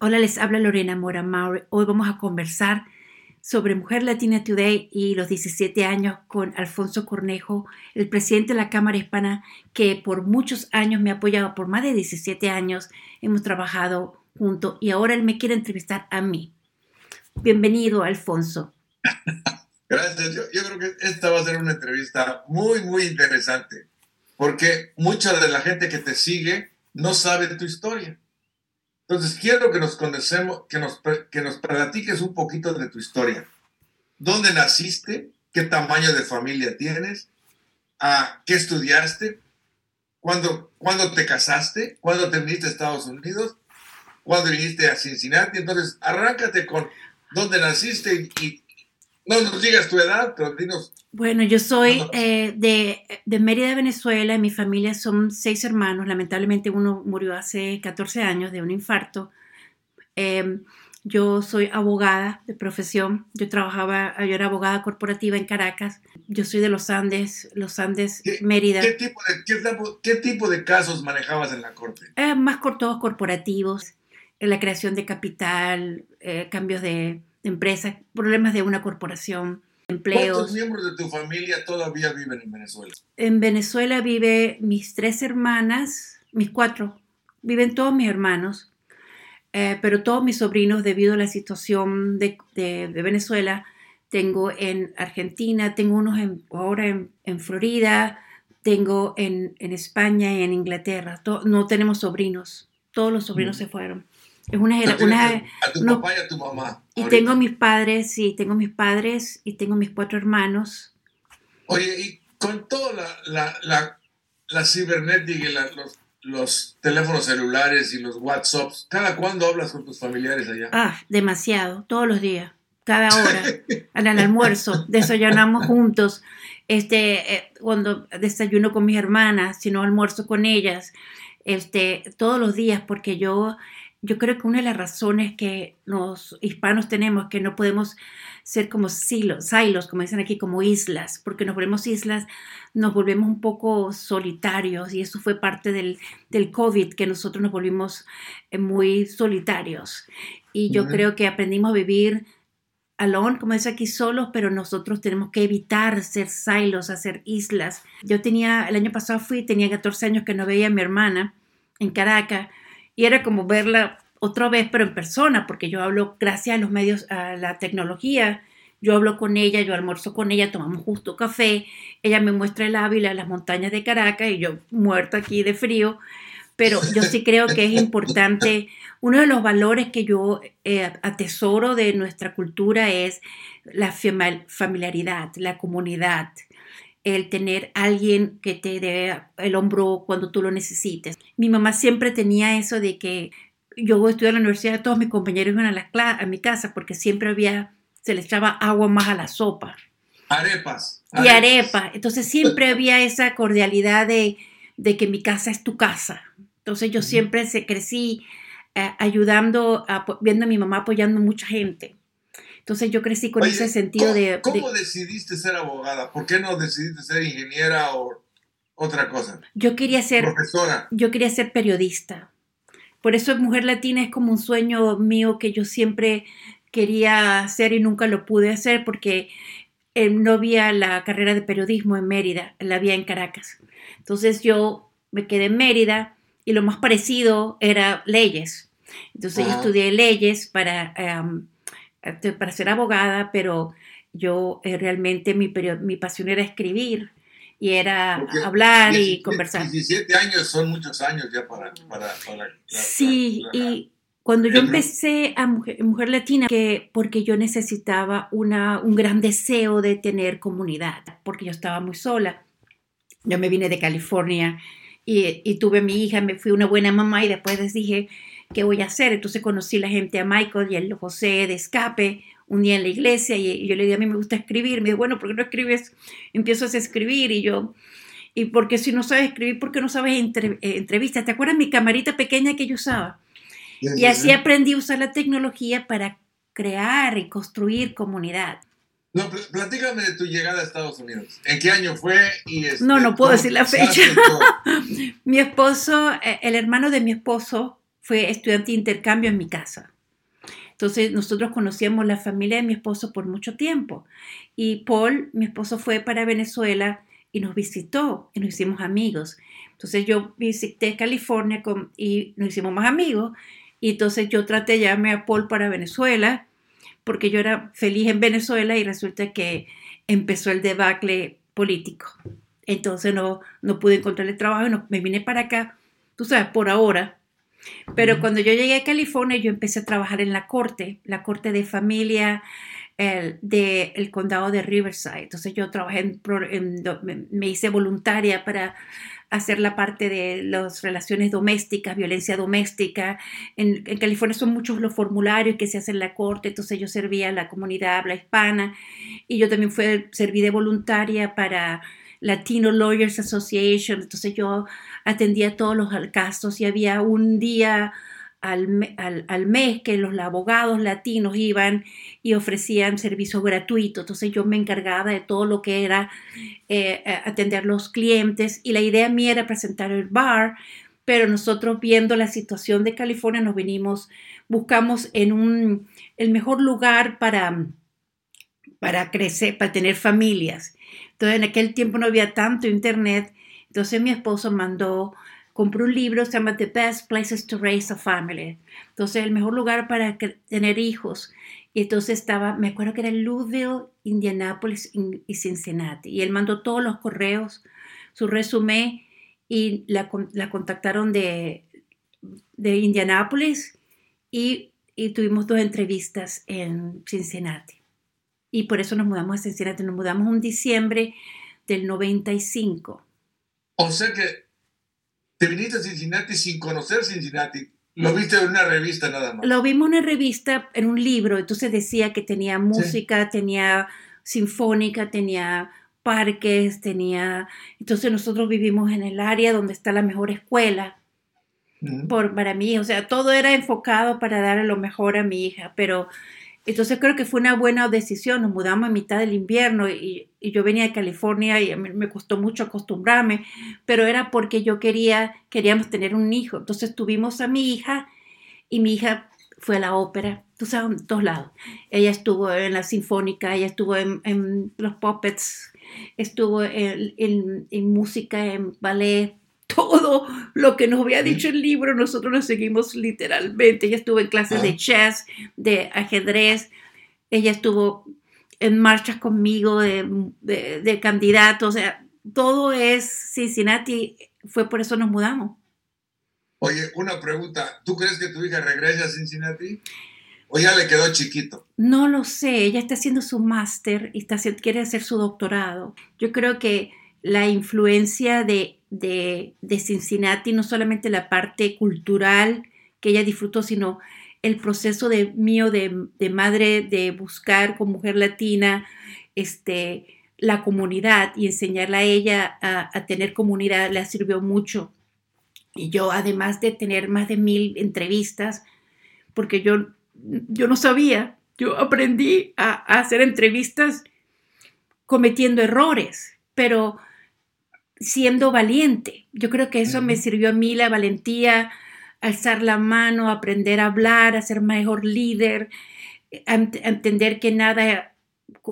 Hola, les habla Lorena Mora Maure. Hoy vamos a conversar sobre Mujer Latina Today y los 17 años con Alfonso Cornejo, el presidente de la Cámara Hispana, que por muchos años me ha apoyado, por más de 17 años hemos trabajado juntos y ahora él me quiere entrevistar a mí. Bienvenido, Alfonso. Gracias. Yo, yo, creo que esta va a ser una entrevista muy, muy interesante, porque mucha de la gente que te sigue no sabe tu historia. Entonces, quiero que nos conocemos, que nos, que nos platiques un poquito de tu historia. ¿Dónde naciste? ¿Qué tamaño de familia tienes? ¿A ¿Qué estudiaste? ¿Cuándo, ¿Cuándo te casaste? ¿Cuándo te viniste a Estados Unidos? ¿Cuándo viniste a Cincinnati? Entonces, arráncate con dónde naciste y, no nos digas tu edad, pero dinos. Bueno, yo soy eh, de, de, Mérida, Venezuela. Mi familia son seis hermanos. Lamentablemente uno murió hace 14 años de un infarto. Eh, yo soy abogada de profesión. Yo trabajaba, yo era abogada corporativa en Caracas. Yo soy de los Andes, los Andes, Mérida. ¿qué tipo, de, qué, qué tipo, de, casos manejabas en la corte? Eh, más todos corporativos, en la creación de capital, eh, cambios de empresa, problemas de una corporación, empleos. ¿Cuántos miembros de tu familia todavía viven en Venezuela? En Venezuela vive mis tres hermanas, mis cuatro, viven todos mis hermanos, eh, pero todos mis sobrinos, debido a la situación de, de, de Venezuela, tengo en Argentina, tengo unos en, ahora en, en, Florida, tengo en, en, España y en Inglaterra. no tenemos sobrinos, todos los sobrinos mm. se fueron. Es una, una, a tu papá y a tu mamá. Y tengo mis padres, sí, tengo mis padres y tengo mis cuatro hermanos. Oye, y con toda la, la, la, la cibernética y los, los teléfonos celulares y los WhatsApps, ¿cada cuándo hablas con tus familiares allá? Ah, demasiado, todos los días, cada hora, al almuerzo, desayunamos juntos, este, eh, cuando desayuno con mis hermanas, si no almuerzo con ellas, este, todos los días, porque yo yo creo que una de las razones que los hispanos tenemos que no podemos ser como silos, silos, como dicen aquí, como islas, porque nos volvemos islas, nos volvemos un poco solitarios y eso fue parte del, del COVID, que nosotros nos volvimos eh, muy solitarios. Y yo creo que aprendimos a vivir alone, como dice aquí, solos, pero nosotros tenemos que evitar ser silos, hacer islas. Yo tenía, el año pasado fui, tenía 14 años que no veía a mi hermana en Caracas y era como verla otra vez, pero en persona, porque yo hablo gracias a los medios, a la tecnología. Yo hablo con ella, yo almuerzo con ella, tomamos justo café, ella me muestra el Ávila, las montañas de Caracas y yo muerto aquí de frío. Pero yo sí creo que es importante, uno de los valores que yo eh, atesoro de nuestra cultura es la familiaridad, la comunidad, el tener alguien que te dé el hombro cuando tú lo necesites. Mi mamá siempre tenía eso de que yo estudié en la universidad, todos mis compañeros iban a, la, a mi casa porque siempre había, se le echaba agua más a la sopa. Arepas. Y arepa. Entonces siempre había esa cordialidad de, de, que mi casa es tu casa. Entonces yo siempre se, crecí eh, ayudando, viendo a mi mamá apoyando a mucha gente. Entonces yo crecí con ese sentido de... ¿Cómo decidiste ser abogada? ¿Por qué no decidiste ser ingeniera o otra cosa? Yo quería ser... Profesora. Yo quería ser periodista. Por eso Mujer Latina es como un sueño mío que yo siempre quería hacer y nunca lo pude hacer porque eh, no había la carrera de periodismo en Mérida, la había en Caracas. Entonces yo me quedé en Mérida y lo más parecido era leyes. Entonces yo estudié leyes para... Este, para ser abogada, pero yo eh, realmente mi, mi pasión era escribir y era hablar y conversar. 17 años son muchos años ya para... para, sí, y cuando yo empecé a Mujer, Mujer, Latina, que porque yo necesitaba una, un gran deseo de tener comunidad, porque yo estaba muy sola. Yo me vine de California y, y tuve a mi hija, me fui una buena mamá y después les dije, ¿qué voy a hacer? Entonces conocí la gente a Michael y a José de Escape un día en la iglesia y, yo le dije, a mí me gusta escribir. Me dijo, bueno, ¿por qué no escribes? Empiezas a escribir y yo, y porque si no sabes escribir, ¿por qué no sabes entre, eh, entrevistas? ¿Te acuerdas mi camarita pequeña que yo usaba? y así aprendí a usar la tecnología para crear y construir comunidad. No, platícame de tu llegada a Estados Unidos. ¿En qué año fue? Y este, no, no puedo decir la fecha. mi esposo, eh, el hermano de mi esposo fue estudiante de intercambio en mi casa. Entonces nosotros conocíamos la familia de mi esposo por mucho tiempo. Y Paul, mi esposo, fue para Venezuela y nos visitó y nos hicimos amigos. Entonces yo visité California y nos hicimos más amigos. Y entonces yo traté de a Paul para Venezuela porque yo era feliz en Venezuela y resulta que empezó el debacle político. Entonces no, no pude encontrarle trabajo y me vine para acá, tú sabes, por ahora, pero cuando yo llegué a California, yo empecé a trabajar en la corte, la corte de familia del condado de Riverside. Entonces yo trabajé, en, me hice voluntaria para hacer la parte de las relaciones domésticas, violencia doméstica. En, California son muchos los formularios que se hacen en la corte, entonces yo servía a la comunidad habla hispana y yo también fui, serví de voluntaria para Latino Lawyers Association, entonces yo atendía todos los casos y había un día al, mes que los abogados latinos iban y ofrecían servicio gratuito. Entonces yo me encargaba de todo lo que era eh, atender los clientes y la idea mía era presentar el bar, pero nosotros viendo la situación de California nos venimos, buscamos en un, el mejor lugar para, para crecer, para tener familias. Entonces en aquel tiempo no había tanto internet, entonces mi esposo mandó, compró un libro, se llama The Best Places to Raise a Family. Entonces el mejor lugar para tener hijos. Y entonces estaba, me acuerdo que era Louisville, Indianapolis y Cincinnati. Y él mandó todos los correos, su resumen, y la, contactaron de, de Indianapolis y, y tuvimos dos entrevistas en Cincinnati y por eso nos mudamos a Cincinnati. Nos mudamos en diciembre del 95. O sea que te viniste a Cincinnati sin conocer Cincinnati. Lo viste en una revista nada más. Lo vimos en una revista, en un libro. Entonces decía que tenía música, tenía sinfónica, tenía parques, tenía... Entonces nosotros vivimos en el área donde está la mejor escuela. Por, para mí, o sea, todo era enfocado para dar lo mejor a mi hija, pero entonces creo que fue una buena decisión. Nos mudamos a mitad del invierno y, yo venía de California y me costó mucho acostumbrarme, pero era porque yo quería, queríamos tener un hijo. Entonces tuvimos a mi hija y mi hija fue a la ópera, tú sabes, en todos lados. Ella estuvo en la sinfónica, ella estuvo en, los puppets, estuvo en, en música, en ballet, todo lo que nos había dicho el libro, nosotros lo seguimos literalmente. Ella estuvo en clases de chess, de ajedrez, ella estuvo en marchas conmigo de, de, candidato, o sea, todo es Cincinnati, fue por eso nos mudamos. Oye, una pregunta, ¿tú crees que tu hija regrese a Cincinnati? ¿O ya le quedó chiquito? No lo sé, ella está haciendo su máster y está, quiere hacer su doctorado. Yo creo que la influencia de, de, Cincinnati, no solamente la parte cultural que ella disfrutó, sino el proceso de, mío de, madre de buscar con mujer latina este, la comunidad y enseñarla a ella a, tener comunidad le sirvió mucho. Y yo, además de tener más de mil entrevistas, porque yo, yo no sabía, yo aprendí a hacer entrevistas cometiendo errores, pero siendo valiente. Yo creo que eso me sirvió a mí la valentía, alzar la mano, aprender a hablar, a ser mejor líder, entender que nada,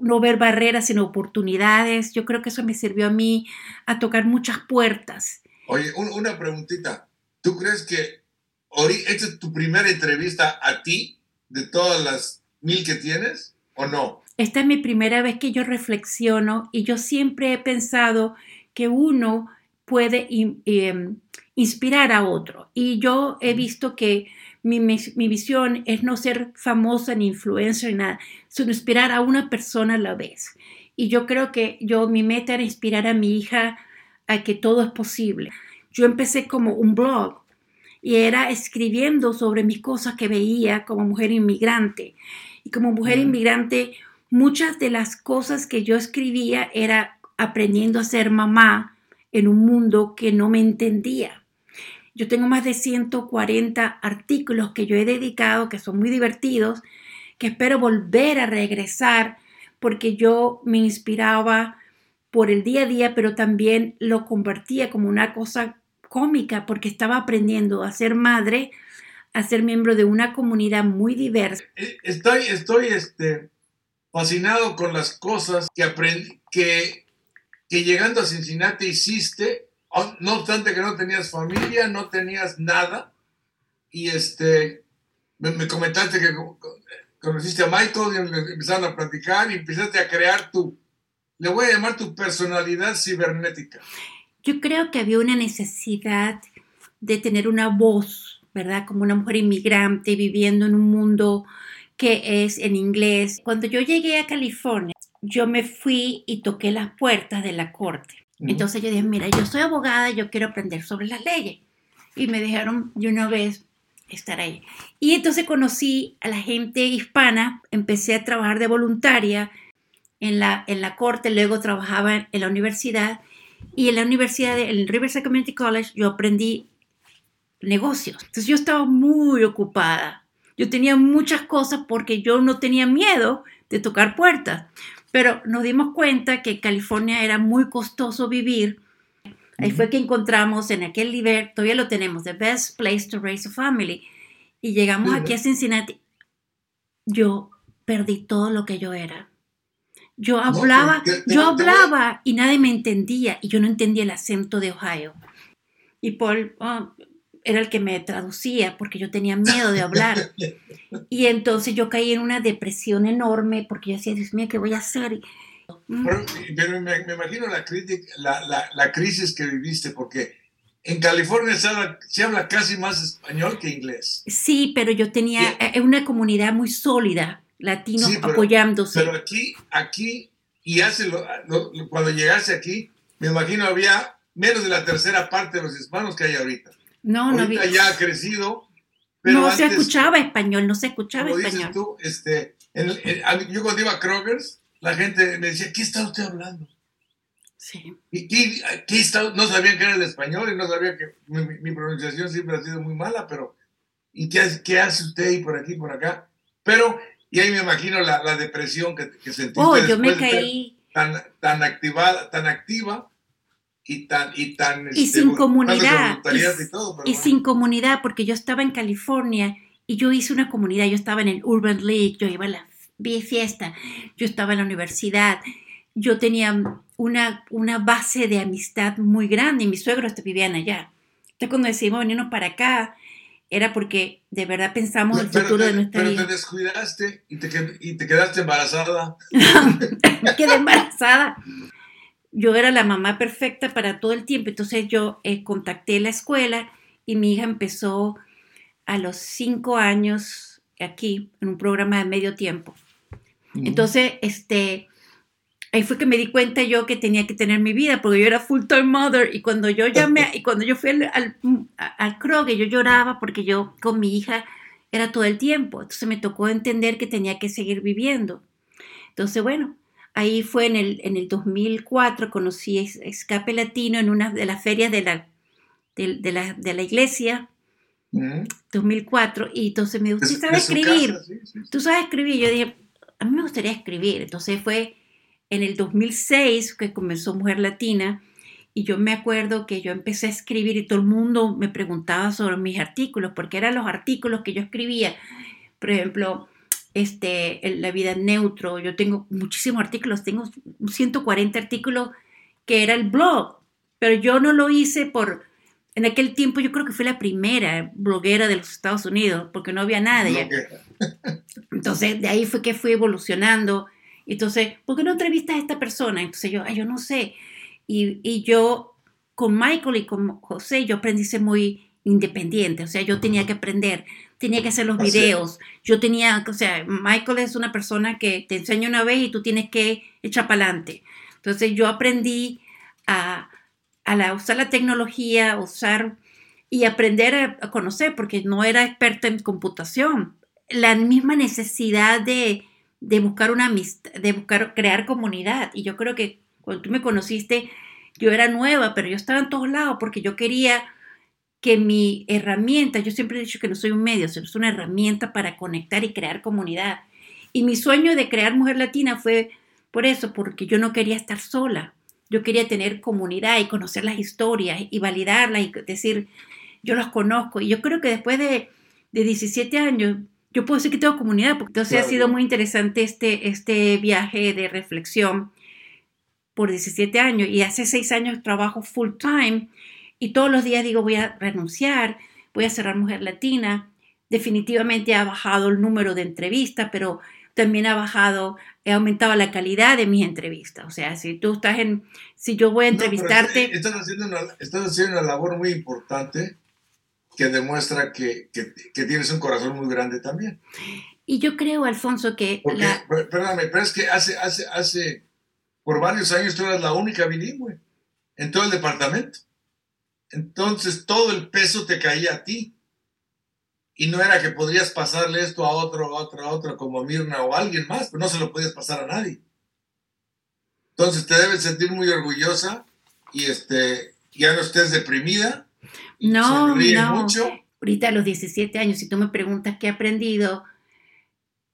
no ver barreras, sino oportunidades. Yo creo que eso me sirvió a mí a tocar muchas puertas. Oye, una preguntita. ¿Tú crees que esta es tu primera entrevista a ti de todas las mil que tienes o no? Esta es mi primera vez que yo reflexiono y yo siempre he pensado que uno puede em, inspirar a otro. Y yo he visto que mi, visión es no ser famosa ni influencer, nada, sino inspirar a una persona a la vez. Y yo creo que yo, mi meta era inspirar a mi hija a que todo es posible. Yo empecé como un blog y era escribiendo sobre mis cosas que veía como mujer inmigrante. Y como mujer inmigrante, muchas de las cosas que yo escribía era aprendiendo a ser mamá en un mundo que no me entendía. Yo tengo más de 140 artículos que yo he dedicado, que son muy divertidos, que espero volver a regresar porque yo me inspiraba por el día a día, pero también lo convertía como una cosa cómica porque estaba aprendiendo a ser madre, a ser miembro de una comunidad muy diversa. Eh, estoy, estoy este, fascinado con las cosas que aprendí, que, que llegando a Cincinnati hiciste, no obstante que no tenías familia, no tenías nada, y este, me, comentaste que conociste a Michael y empezaron a platicar y empezaste a crear tu, le voy a llamar tu personalidad cibernética. Yo creo que había una necesidad de tener una voz, ¿verdad? Como una mujer inmigrante viviendo en un mundo que es en inglés. Cuando yo llegué a California, yo me fui y toqué las puertas de la corte. Entonces yo dije, mira, yo soy abogada, yo quiero aprender sobre las leyes. Y me dejaron de una vez estar ahí. Y entonces conocí a la gente hispana, empecé a trabajar de voluntaria en la, en la corte, luego trabajaba en la universidad y en la universidad, en el Riverside Community College, yo aprendí negocios. Entonces yo estaba muy ocupada. Yo tenía muchas cosas porque yo no tenía miedo de tocar puertas. Pero nos dimos cuenta que California era muy costoso vivir. Ahí fue que encontramos en aquel nivel, todavía lo tenemos, The Best Place to Raise a Family. Y llegamos aquí a Cincinnati. Yo perdí todo lo que yo era. Yo hablaba, yo hablaba y nadie me entendía y yo no entendía el acento de Ohio. Y Paul oh, era el que me traducía porque yo tenía miedo de hablar. y entonces yo caí en una depresión enorme porque yo decía, Dios mío, ¿qué voy a hacer? Mm. Pero, me, imagino la, la, la, crisis que viviste porque en California se habla, se habla, casi más español que inglés. Sí, pero yo tenía eh, una comunidad muy sólida latinos apoyándose. Pero aquí, aquí, y hace cuando llegaste aquí, me imagino había menos de la tercera parte de los hispanos que hay ahorita. No, no había. ya ha crecido. Pero no se escuchaba español, no se escuchaba como español. Dices tú, este, yo cuando iba a Kroger's, la gente me decía, ¿qué está usted hablando? Sí. ¿Y qué, está? No sabían que era el español y no sabía que mi, pronunciación siempre ha sido muy mala, pero ¿y qué, qué hace usted ahí por aquí, por acá? Pero y ahí me imagino la, la depresión que, que sentiste. Oh, yo me caí. Tan, tan, activada, tan activa y tan. Y, tan, y este, sin comunidad. Y, sin comunidad, porque yo estaba en California y yo hice una comunidad. Yo estaba en el Urban League, yo iba a la fiesta, yo estaba en la universidad. Yo tenía una, una base de amistad muy grande y mis suegros vivían allá. Entonces, cuando decidimos venirnos para acá, era porque de verdad pensamos el futuro de nuestra vida. Pero te descuidaste y te, y te quedaste embarazada. Quedé embarazada. Yo era la mamá perfecta para todo el tiempo. Entonces yo eh, contacté la escuela y mi hija empezó a los cinco años aquí en un programa de medio tiempo. Entonces, este, ahí fue que me di cuenta yo que tenía que tener mi vida, porque yo era full time mother y cuando yo llamé, y cuando yo fui al, al, al Kroger, yo lloraba porque yo con mi hija era todo el tiempo, entonces me tocó entender que tenía que seguir viviendo. Entonces, bueno, ahí fue en el, en el 2004, conocí Escape Latino en una de las ferias de la, de, la, de la iglesia, 2004, y entonces me dijo, ¿tú sabes escribir? ¿Tú sabes escribir? Yo dije, a mí me gustaría escribir, entonces fue en el 2006 que comenzó Mujer Latina y yo me acuerdo que yo empecé a escribir y todo el mundo me preguntaba sobre mis artículos, porque eran los artículos que yo escribía. Por ejemplo, este, La vida neutro, yo tengo muchísimos artículos, tengo 140 artículos que era el blog, pero yo no lo hice por, en aquel tiempo yo creo que fui la primera bloguera de los Estados Unidos, porque no había nadie. Entonces, de ahí fue que fui evolucionando entonces, ¿por qué no entrevistas a esta persona? Entonces yo, ay, yo no sé. Y, y yo, con Michael y con José, yo aprendí ser muy independiente, o sea, yo tenía que aprender, tenía que hacer los videos, yo tenía, o sea, Michael es una persona que te enseña una vez y tú tienes que echar para adelante. Entonces yo aprendí a, a la, usar la tecnología, usar y aprender a, a, conocer, porque no era experta en computación. La misma necesidad de, de buscar una amistad, de buscar crear comunidad. Y yo creo que cuando tú me conociste, yo era nueva, pero yo estaba en todos lados porque yo quería que mi herramienta, yo siempre he dicho que no soy un medio, sino es una herramienta para conectar y crear comunidad. Y mi sueño de crear Mujer Latina fue por eso, porque yo no quería estar sola. Yo quería tener comunidad y conocer las historias y validarlas y decir, yo las conozco. Y yo creo que después de de 17 años, yo puedo decir que tengo comunidad, porque entonces ha sido muy interesante este, este viaje de reflexión por 17 años y hace 6 años trabajo full time y todos los días digo voy a renunciar, voy a cerrar Mujer Latina. Definitivamente ha bajado el número de entrevistas, pero también ha bajado, he aumentado la calidad de mis entrevistas. O sea, si tú estás en, si yo voy a entrevistarte... estás, haciendo una, estás haciendo una labor muy importante que demuestra que, que, tienes un corazón muy grande también. Y yo creo, Alfonso, que... Porque, perdóname, pero es que hace, hace, hace, por varios años tú eras la única bilingüe en todo el departamento. Entonces todo el peso te caía a ti. Y no era que podrías pasarle esto a otro, a otro, a otro, como Mirna o alguien más, pero no se lo podías pasar a nadie. Entonces te debes sentir muy orgullosa y este, ya no estés deprimida. No, no. Mucho. Ahorita a los 17 años, si tú me preguntas qué he aprendido,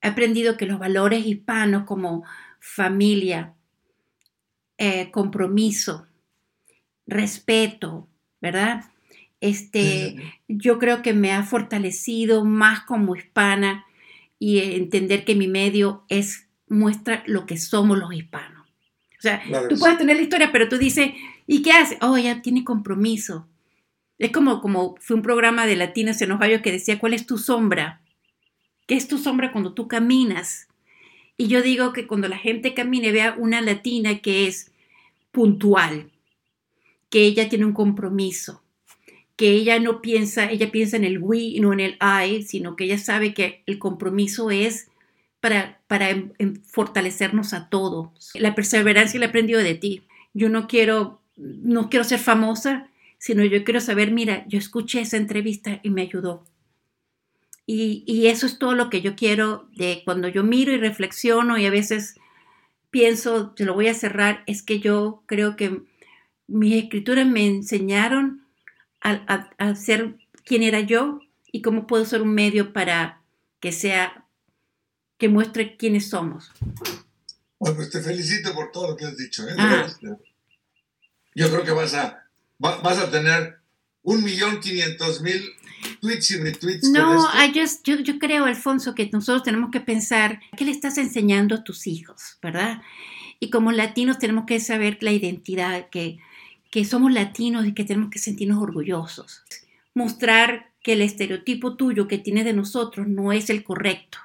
he aprendido que los valores hispanos como familia, eh, compromiso, respeto, ¿verdad? Este, yo creo que me ha fortalecido más como hispana y entender que mi medio es muestra lo que somos los hispanos. O sea, tú puedes tener la historia, pero tú dices, ¿y qué hace? Oh, ella tiene compromiso. Es como, como fue un programa de latinos en Ohio que decía, ¿cuál es tu sombra? ¿Qué es tu sombra cuando tú caminas? Y yo digo que cuando la gente camine vea una latina que es puntual, que ella tiene un compromiso, que ella no piensa, ella piensa en el we no en el I, sino que ella sabe que el compromiso es para, para em, em, fortalecernos a todos. La perseverancia la he aprendido de ti. Yo no quiero, no quiero ser famosa, sino yo quiero saber, mira, yo escuché esa entrevista y me ayudó. Y, y eso es todo lo que yo quiero de cuando yo miro y reflexiono y a veces pienso, te lo voy a cerrar, es que yo creo que mis escrituras me enseñaron a, ser quién era yo y cómo puedo ser un medio para que sea, que muestre quiénes somos. Bueno, pues te felicito por todo lo que has dicho. ¿eh? Ah. Yo creo que vas a, vas a tener un millón quinientos mil tweets y retweets. No, yo, yo creo, Alfonso, que nosotros tenemos que pensar qué le estás enseñando a tus hijos, ¿verdad? Y como latinos tenemos que saber la identidad, que que somos latinos y que tenemos que sentirnos orgullosos. Mostrar que el estereotipo tuyo que tienes de nosotros no es el correcto,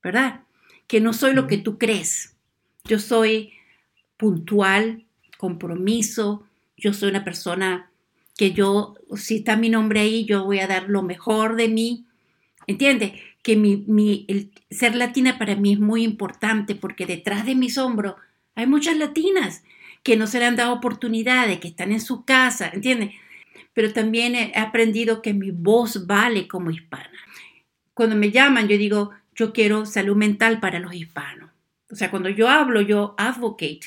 ¿verdad? Que no soy lo que tú crees. Yo soy puntual, compromiso, yo soy una persona que yo, si está mi nombre ahí, yo voy a dar lo mejor de mí. ¿Entiende? Que mi, el ser latina para mí es muy importante porque detrás de mis hombros hay muchas latinas que no se le han dado oportunidades, que están en su casa, ¿entiendes? Pero también he aprendido que mi voz vale como hispana. Cuando me llaman, yo digo, yo quiero salud mental para los hispanos. O sea, cuando yo hablo, yo advocate,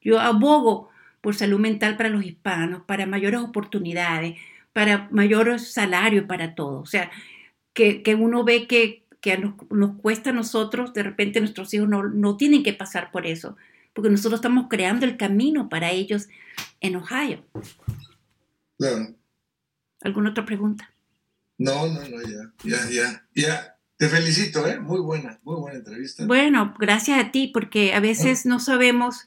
yo abogo por salud mental para los hispanos, para mayores oportunidades, para mayor salario para todos. O sea, que, uno ve que, que nos, nos, cuesta a nosotros, de repente nuestros hijos no, no tienen que pasar por eso porque nosotros estamos creando el camino para ellos en Ohio. Claro. ¿Alguna otra pregunta? No, no, no, ya, ya, ya, ya. Te felicito, ¿eh? Muy buena, muy buena entrevista. Bueno, gracias a ti, porque a veces no sabemos,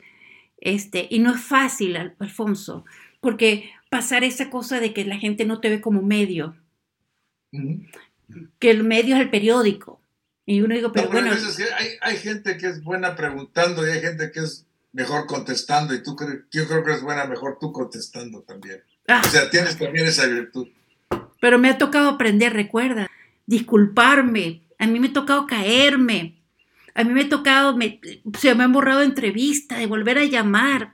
este, y no es fácil, Alfonso, porque pasar esa cosa de que la gente no te ve como medio, que el medio es el periódico, y uno digo, pero, bueno. hay, hay, gente que es buena preguntando y hay gente que es mejor contestando. Y tú yo creo que es buena mejor tú contestando también. Ah. O sea, tienes también esa virtud. Pero me ha tocado aprender, recuerda, disculparme. A mí me ha tocado caerme. A mí me ha tocado, me, se me han borrado entrevistas, de volver a llamar.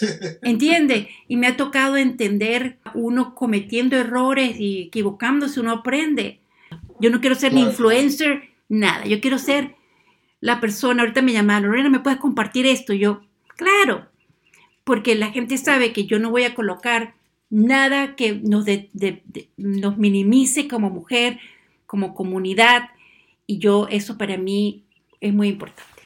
¿Entiende? Y me ha tocado entender uno cometiendo errores y equivocándose, uno aprende. Yo no quiero ser ni influencer nada. Yo quiero ser la persona, ahorita me llamaron, Lorena, ¿me puedes compartir esto? yo, claro, porque la gente sabe que yo no voy a colocar nada que nos, nos minimice como mujer, como comunidad, y yo, eso para mí es muy importante.